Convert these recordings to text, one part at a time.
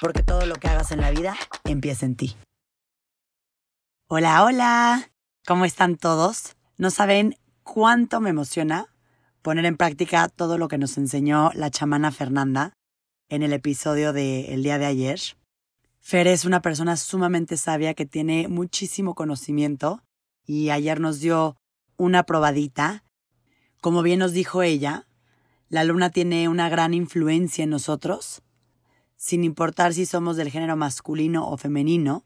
porque todo lo que hagas en la vida empieza en ti. Hola, hola, ¿cómo están todos? No saben cuánto me emociona poner en práctica todo lo que nos enseñó la chamana Fernanda en el episodio del día de ayer. Fer es una persona sumamente sabia que tiene muchísimo conocimiento y ayer nos dio una probadita. Como bien nos dijo ella, la luna tiene una gran influencia en nosotros sin importar si somos del género masculino o femenino.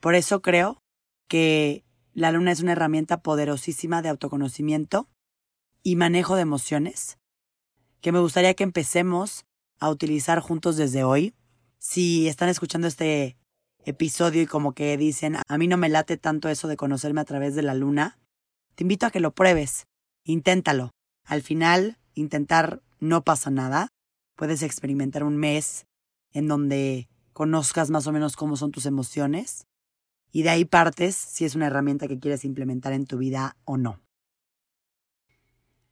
Por eso creo que la luna es una herramienta poderosísima de autoconocimiento y manejo de emociones, que me gustaría que empecemos a utilizar juntos desde hoy. Si están escuchando este episodio y como que dicen, a mí no me late tanto eso de conocerme a través de la luna, te invito a que lo pruebes, inténtalo. Al final, intentar no pasa nada. Puedes experimentar un mes en donde conozcas más o menos cómo son tus emociones y de ahí partes si es una herramienta que quieres implementar en tu vida o no.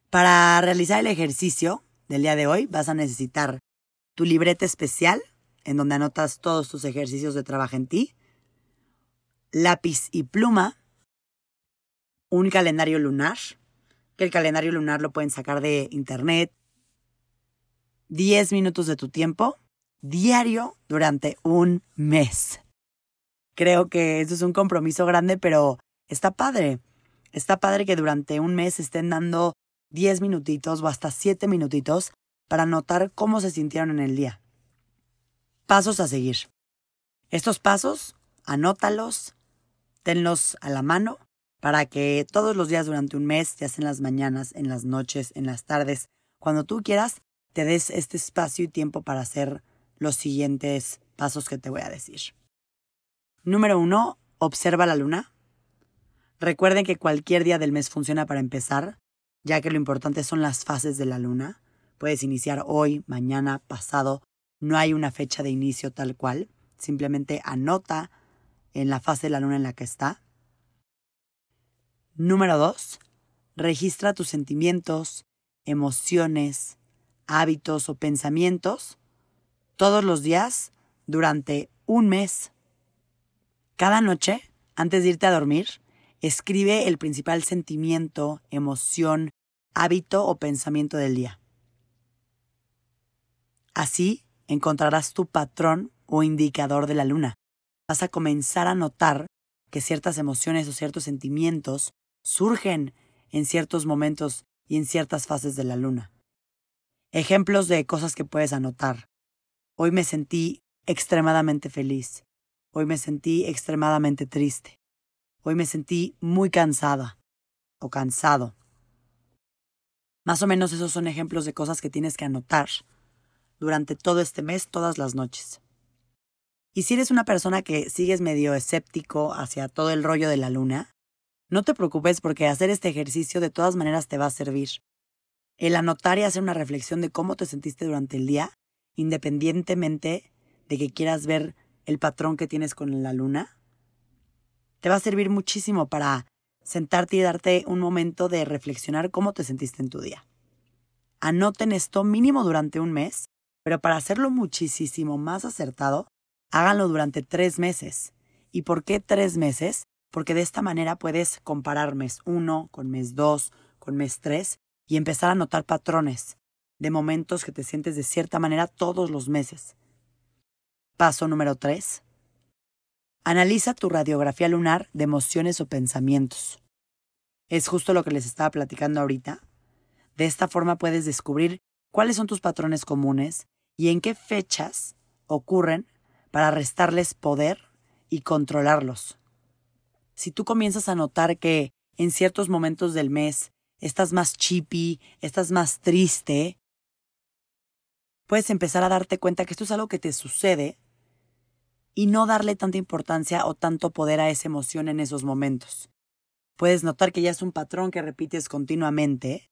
Para realizar el ejercicio del día de hoy vas a necesitar tu libreta especial en donde anotas todos tus ejercicios de trabajo en ti, lápiz y pluma, un calendario lunar, que el calendario lunar lo pueden sacar de internet, 10 minutos de tu tiempo diario durante un mes. Creo que eso es un compromiso grande, pero está padre. Está padre que durante un mes estén dando 10 minutitos o hasta 7 minutitos para notar cómo se sintieron en el día. Pasos a seguir. Estos pasos, anótalos, tenlos a la mano para que todos los días durante un mes, ya sea en las mañanas, en las noches, en las tardes, cuando tú quieras, te des este espacio y tiempo para hacer los siguientes pasos que te voy a decir. Número uno, observa la luna. Recuerden que cualquier día del mes funciona para empezar, ya que lo importante son las fases de la luna. Puedes iniciar hoy, mañana, pasado. No hay una fecha de inicio tal cual. Simplemente anota en la fase de la luna en la que está. Número dos, registra tus sentimientos, emociones, hábitos o pensamientos todos los días durante un mes. Cada noche, antes de irte a dormir, escribe el principal sentimiento, emoción, hábito o pensamiento del día. Así encontrarás tu patrón o indicador de la luna. Vas a comenzar a notar que ciertas emociones o ciertos sentimientos surgen en ciertos momentos y en ciertas fases de la luna. Ejemplos de cosas que puedes anotar. Hoy me sentí extremadamente feliz. Hoy me sentí extremadamente triste. Hoy me sentí muy cansada o cansado. Más o menos esos son ejemplos de cosas que tienes que anotar durante todo este mes, todas las noches. Y si eres una persona que sigues medio escéptico hacia todo el rollo de la luna, no te preocupes porque hacer este ejercicio de todas maneras te va a servir. El anotar y hacer una reflexión de cómo te sentiste durante el día independientemente de que quieras ver el patrón que tienes con la luna, te va a servir muchísimo para sentarte y darte un momento de reflexionar cómo te sentiste en tu día. Anoten esto mínimo durante un mes, pero para hacerlo muchísimo más acertado, háganlo durante tres meses. ¿Y por qué tres meses? Porque de esta manera puedes comparar mes uno con mes dos, con mes tres y empezar a notar patrones de momentos que te sientes de cierta manera todos los meses. Paso número 3. Analiza tu radiografía lunar de emociones o pensamientos. Es justo lo que les estaba platicando ahorita. De esta forma puedes descubrir cuáles son tus patrones comunes y en qué fechas ocurren para restarles poder y controlarlos. Si tú comienzas a notar que en ciertos momentos del mes estás más chippy, estás más triste, puedes empezar a darte cuenta que esto es algo que te sucede y no darle tanta importancia o tanto poder a esa emoción en esos momentos. Puedes notar que ya es un patrón que repites continuamente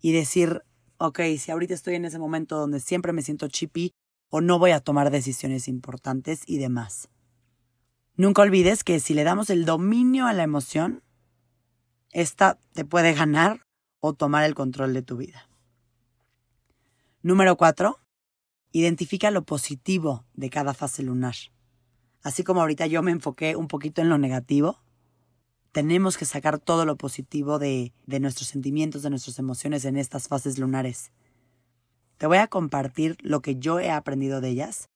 y decir, ok, si ahorita estoy en ese momento donde siempre me siento chippy o no voy a tomar decisiones importantes y demás. Nunca olvides que si le damos el dominio a la emoción, esta te puede ganar o tomar el control de tu vida. Número 4. Identifica lo positivo de cada fase lunar. Así como ahorita yo me enfoqué un poquito en lo negativo, tenemos que sacar todo lo positivo de, de nuestros sentimientos, de nuestras emociones en estas fases lunares. Te voy a compartir lo que yo he aprendido de ellas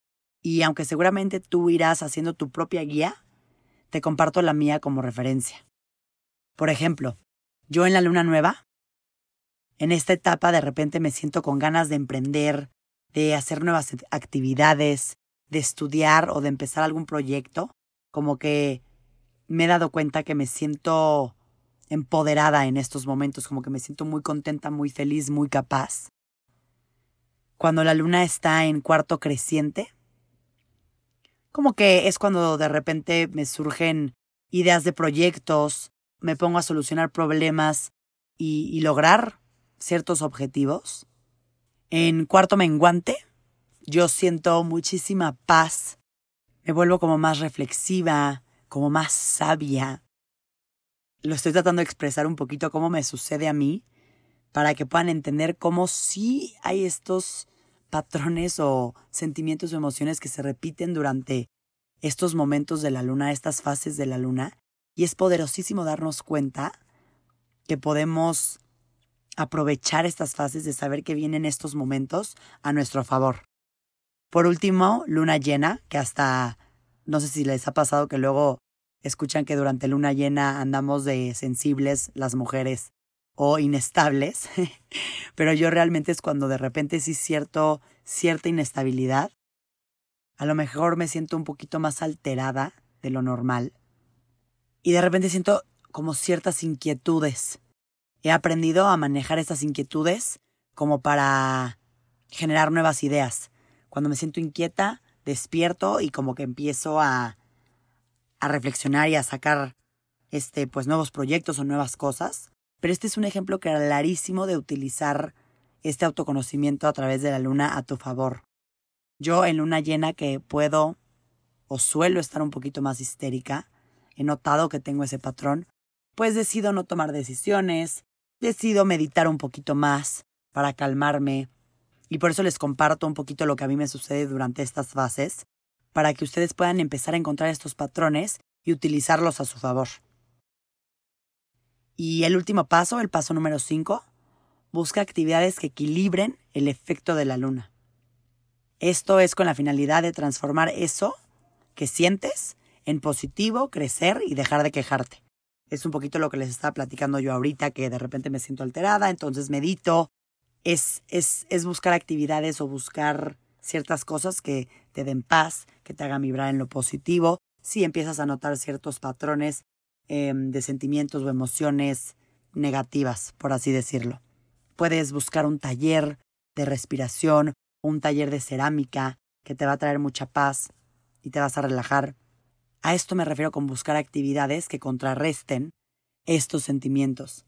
y aunque seguramente tú irás haciendo tu propia guía, te comparto la mía como referencia. Por ejemplo, yo en la luna nueva, en esta etapa de repente me siento con ganas de emprender, de hacer nuevas actividades, de estudiar o de empezar algún proyecto, como que me he dado cuenta que me siento empoderada en estos momentos, como que me siento muy contenta, muy feliz, muy capaz. Cuando la luna está en cuarto creciente, como que es cuando de repente me surgen ideas de proyectos, me pongo a solucionar problemas y, lograr ciertos objetivos. En cuarto menguante, yo siento muchísima paz, me vuelvo como más reflexiva, como más sabia. Lo estoy tratando de expresar un poquito cómo me sucede a mí, para que puedan entender cómo sí hay estos patrones o sentimientos o emociones que se repiten durante estos momentos de la luna, estas fases de la luna, y es poderosísimo darnos cuenta que podemos aprovechar estas fases de saber que vienen estos momentos a nuestro favor. Por último, luna llena, que hasta no sé si les ha pasado que luego escuchan que durante luna llena andamos de sensibles las mujeres o inestables, pero yo realmente es cuando de repente sí cierto cierta inestabilidad a lo mejor me siento un poquito más alterada de lo normal. Y de repente siento como ciertas inquietudes. He aprendido a manejar estas inquietudes como para generar nuevas ideas. Cuando me siento inquieta, despierto y como que empiezo a, a reflexionar y a sacar este, pues, nuevos proyectos o nuevas cosas. Pero este es un ejemplo clarísimo de utilizar este autoconocimiento a través de la luna a tu favor. Yo en luna llena que puedo o suelo estar un poquito más histérica, he notado que tengo ese patrón, pues decido no tomar decisiones, decido meditar un poquito más para calmarme y por eso les comparto un poquito lo que a mí me sucede durante estas fases, para que ustedes puedan empezar a encontrar estos patrones y utilizarlos a su favor. Y el último paso, el paso número 5, busca actividades que equilibren el efecto de la luna. Esto es con la finalidad de transformar eso que sientes en positivo, crecer y dejar de quejarte. Es un poquito lo que les estaba platicando yo ahorita, que de repente me siento alterada, entonces medito. Es, es, es buscar actividades o buscar ciertas cosas que te den paz, que te hagan vibrar en lo positivo. Si empiezas a notar ciertos patrones em, de sentimientos o emociones negativas, por así decirlo. Puedes buscar un taller de respiración un taller de cerámica que te va a traer mucha paz y te vas a relajar. A esto me refiero con buscar actividades que contrarresten estos sentimientos.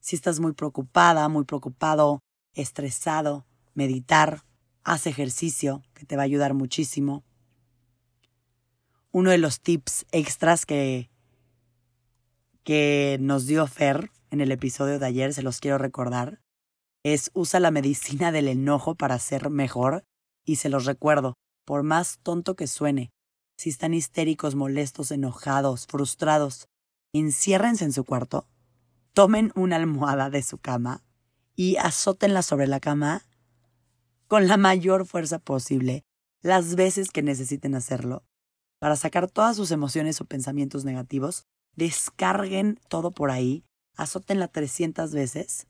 Si estás muy preocupada, muy preocupado, estresado, meditar, haz ejercicio que te va a ayudar muchísimo. Uno de los tips extras que, que nos dio Fer en el episodio de ayer, se los quiero recordar, es usa la medicina del enojo para ser mejor y se los recuerdo, por más tonto que suene, si están histéricos, molestos, enojados, frustrados, enciérrense en su cuarto, tomen una almohada de su cama y azótenla sobre la cama con la mayor fuerza posible, las veces que necesiten hacerlo, para sacar todas sus emociones o pensamientos negativos, descarguen todo por ahí, azótenla 300 veces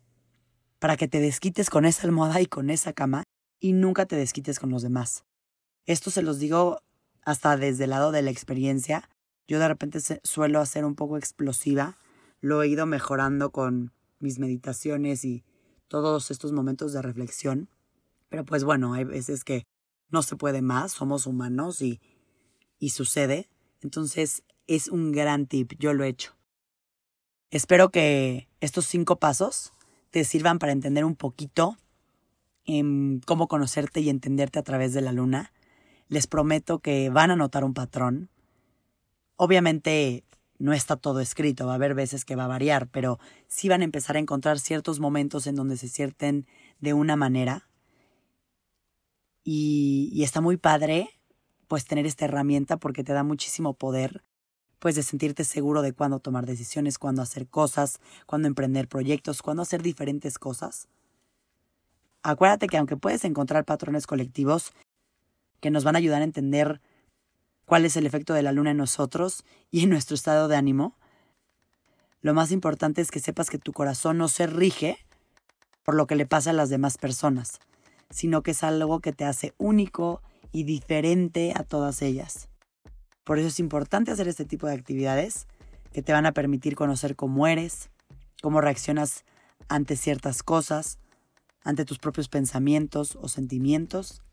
para que te desquites con esa almohada y con esa cama y nunca te desquites con los demás. Esto se los digo hasta desde el lado de la experiencia. Yo de repente suelo hacer un poco explosiva. Lo he ido mejorando con mis meditaciones y todos estos momentos de reflexión. Pero pues bueno, hay veces que no se puede más, somos humanos y, y sucede. Entonces es un gran tip, yo lo he hecho. Espero que estos cinco pasos te sirvan para entender un poquito en cómo conocerte y entenderte a través de la luna. Les prometo que van a notar un patrón. Obviamente no está todo escrito, va a haber veces que va a variar, pero sí van a empezar a encontrar ciertos momentos en donde se sienten de una manera. Y, está muy padre pues tener esta herramienta porque te da muchísimo poder pues de sentirte seguro de cuándo tomar decisiones, cuándo hacer cosas, cuándo emprender proyectos, cuándo hacer diferentes cosas. Acuérdate que aunque puedes encontrar patrones colectivos que nos van a ayudar a entender cuál es el efecto de la luna en nosotros y en nuestro estado de ánimo, lo más importante es que sepas que tu corazón no se rige por lo que le pasa a las demás personas, sino que es algo que te hace único y diferente a todas ellas. Por eso es importante hacer este tipo de actividades que te van a permitir conocer cómo eres, cómo reaccionas ante ciertas cosas, ante tus propios pensamientos o sentimientos.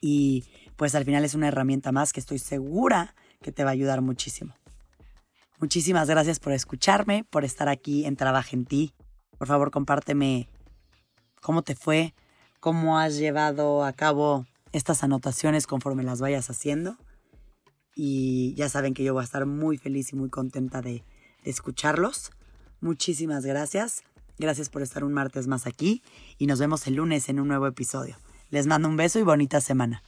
Y pues al final es una herramienta más que estoy segura que te va a ayudar muchísimo. Muchísimas gracias por escucharme, por estar aquí en Trabaja en ti. Por favor, compárteme cómo te fue, cómo has llevado a cabo estas anotaciones conforme las vayas haciendo y ya saben que yo voy a estar muy feliz y muy contenta de, de escucharlos. Muchísimas gracias. Gracias por estar un martes más aquí y nos vemos el lunes en un nuevo episodio. Les mando un beso y bonita semana.